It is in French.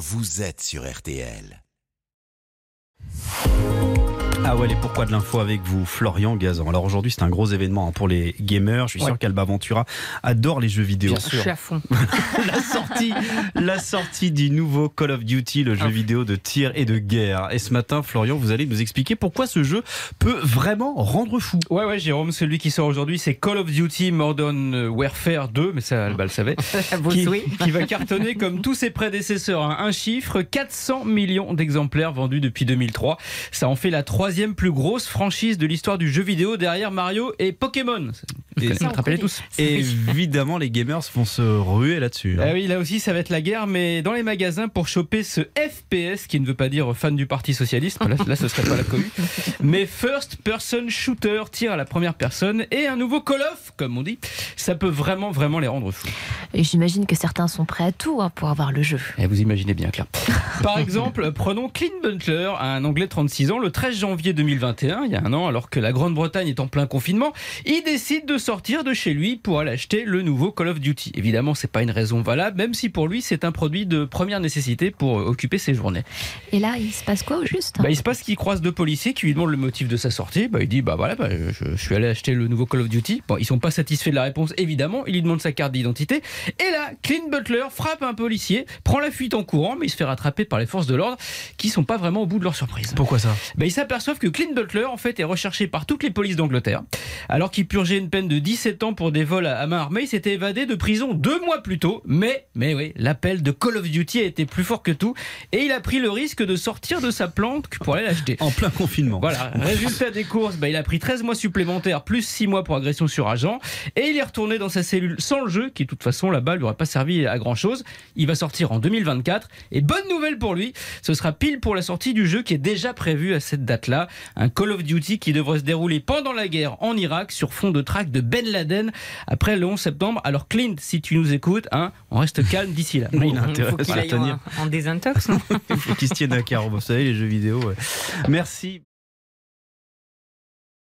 vous êtes sur RTL. Ah ouais, les pourquoi de l'info avec vous, Florian Gazan. Alors aujourd'hui, c'est un gros événement hein, pour les gamers. Je suis sûr qu'Alba Ventura adore les jeux vidéo. Bien sûr. Je suis à fond. la sortie, la sortie du nouveau Call of Duty, le jeu vidéo de tir et de guerre. Et ce matin, Florian, vous allez nous expliquer pourquoi ce jeu peut vraiment rendre fou. Ouais, ouais, Jérôme, celui qui sort aujourd'hui, c'est Call of Duty Modern Warfare 2, mais ça, Alba le savait. Vous qui, oui. qui va cartonner comme tous ses prédécesseurs. hein. Un chiffre 400 millions d'exemplaires vendus depuis 2003. Ça en fait la troisième plus grosse franchise de l'histoire du jeu vidéo derrière Mario et Pokémon. Et- Ça, tous. Et évidemment, les gamers vont se ruer là-dessus. hein. Ah oui, là aussi, ça va être la guerre, mais dans les magasins pour choper ce FPS, qui ne veut pas dire fan du Parti Socialiste, là, là ce serait pas la cohue, mais First Person Shooter, tir à la première personne, et un nouveau Call of, comme on dit, ça peut vraiment, vraiment les rendre fous. Et j'imagine que certains sont prêts à tout hein, pour avoir le jeu. Et vous imaginez bien, Claire. Par exemple, prenons Clint Butler, un Anglais de 36 ans, le 13 janvier 2021, il y a un an, alors que la Grande-Bretagne est en plein confinement, il décide de sortir de chez lui pour aller acheter le nouveau Call of Duty. Évidemment, c'est pas une raison valable, même si pour lui, c'est un produit de première nécessité pour euh, occuper ses journées. Et là, il se passe quoi au juste? Bah, il se passe qu'il croise deux policiers qui lui demandent le motif de sa sortie. Bah, il dit bah voilà, bah, je, je suis allé acheter le nouveau Call of Duty. Bon, ils sont pas satisfaits de la réponse, évidemment. Il lui demande sa carte d'identité. Et là, Clint Butler frappe un policier, prend la fuite en courant, mais il se fait rattraper par les forces de l'ordre qui sont pas vraiment au bout de leur surprise. Pourquoi ça? Bah, ils s'aperçoivent que Clint Butler, en fait, est recherché par toutes les polices d'Angleterre. Alors qu'il purgeait une peine de 17 ans pour des vols à main armée, il s'était évadé de prison deux mois plus tôt. Mais, mais oui, l'appel de Call of Duty a été plus fort que tout. Et il a pris le risque de sortir de sa plante pour aller l'acheter. En plein confinement. Voilà, résultat des courses, bah, il a pris 13 mois supplémentaires, plus 6 mois pour agression sur agent, et il est retourné dans sa cellule sans le jeu, qui de toute façon là-bas lui aurait pas servi à grand chose. Il va sortir en 2024, et bonne nouvelle pour lui, ce sera pile pour la sortie du jeu qui est déjà prévu à cette date-là, un Call of Duty qui devrait se dérouler pendant la guerre en Irak sur fond de track de Ben Laden après le 11 septembre. Alors Clint, si tu nous écoutes, hein, on reste calme d'ici là. Il a intérêt faut à qu'il se aille tenir. en, en désintox, non Il faut qu'il se tienne à carreau. Vous savez, les jeux vidéo. ouais. Merci.